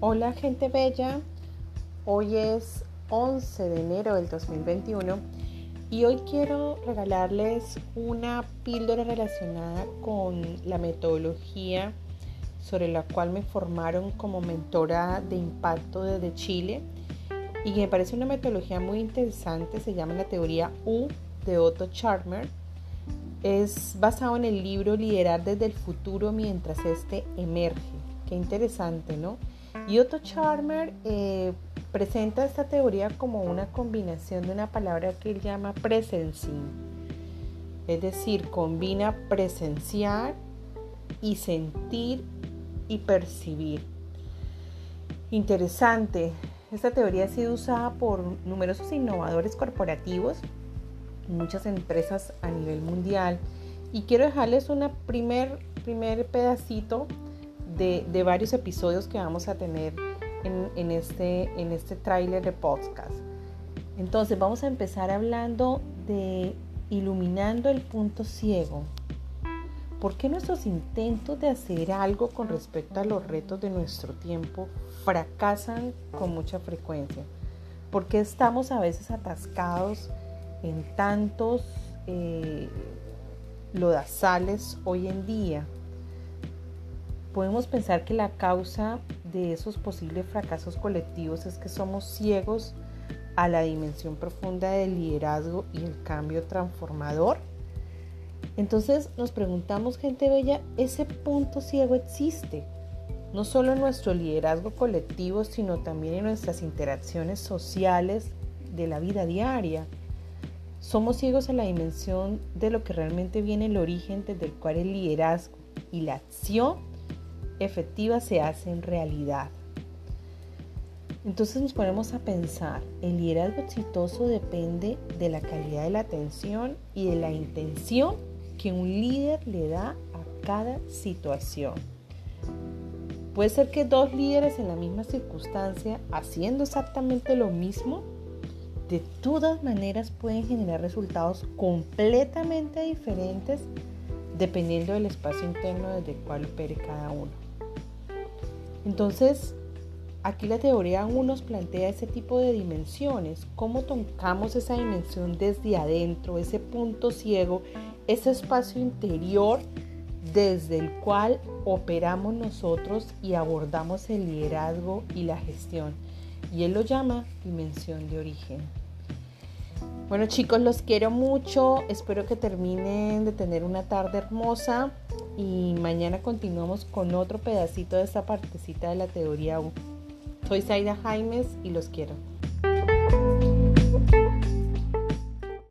Hola gente bella, hoy es 11 de enero del 2021 y hoy quiero regalarles una píldora relacionada con la metodología sobre la cual me formaron como mentora de impacto desde Chile y que me parece una metodología muy interesante, se llama la teoría U de Otto Charmer. Es basado en el libro Liderar desde el futuro mientras este emerge. Qué interesante, ¿no? Y Otto Charmer eh, presenta esta teoría como una combinación de una palabra que él llama presencing, es decir, combina presenciar y sentir y percibir. Interesante, esta teoría ha sido usada por numerosos innovadores corporativos, muchas empresas a nivel mundial, y quiero dejarles un primer, primer pedacito de, varios episodios que vamos a tener en, este, en este tráiler de podcast. Entonces vamos a empezar hablando de iluminando el punto ciego. ¿Por qué nuestros intentos de hacer algo con respecto a los retos de nuestro tiempo fracasan con mucha frecuencia? ¿Por qué estamos a veces atascados en tantos eh, lodazales hoy en día? Podemos pensar que la causa de esos posibles fracasos colectivos es que somos ciegos a la dimensión profunda del liderazgo y el cambio transformador. Entonces nos preguntamos, gente bella, ese punto ciego existe, no solo en nuestro liderazgo colectivo, sino también en nuestras interacciones sociales de la vida diaria. Somos ciegos a la dimensión de lo que realmente viene el origen desde el cual el liderazgo y la acción efectiva se hace en realidad. Entonces nos ponemos a pensar, el liderazgo exitoso depende de la calidad de la atención y de la intención que un líder le da a cada situación. Puede ser que dos líderes en la misma circunstancia, haciendo exactamente lo mismo, de todas maneras pueden generar resultados completamente diferentes dependiendo del espacio interno desde el cual opere cada uno. Entonces, aquí la teoría 1 nos plantea ese tipo de dimensiones, cómo tocamos esa dimensión desde adentro, ese punto ciego, ese espacio interior desde el cual operamos nosotros y abordamos el liderazgo y la gestión. Y él lo llama dimensión de origen. Bueno chicos, los quiero mucho. Espero que terminen de tener una tarde hermosa y mañana continuamos con otro pedacito de esta partecita de la teoría U. Soy Zaida Jaimes y los quiero.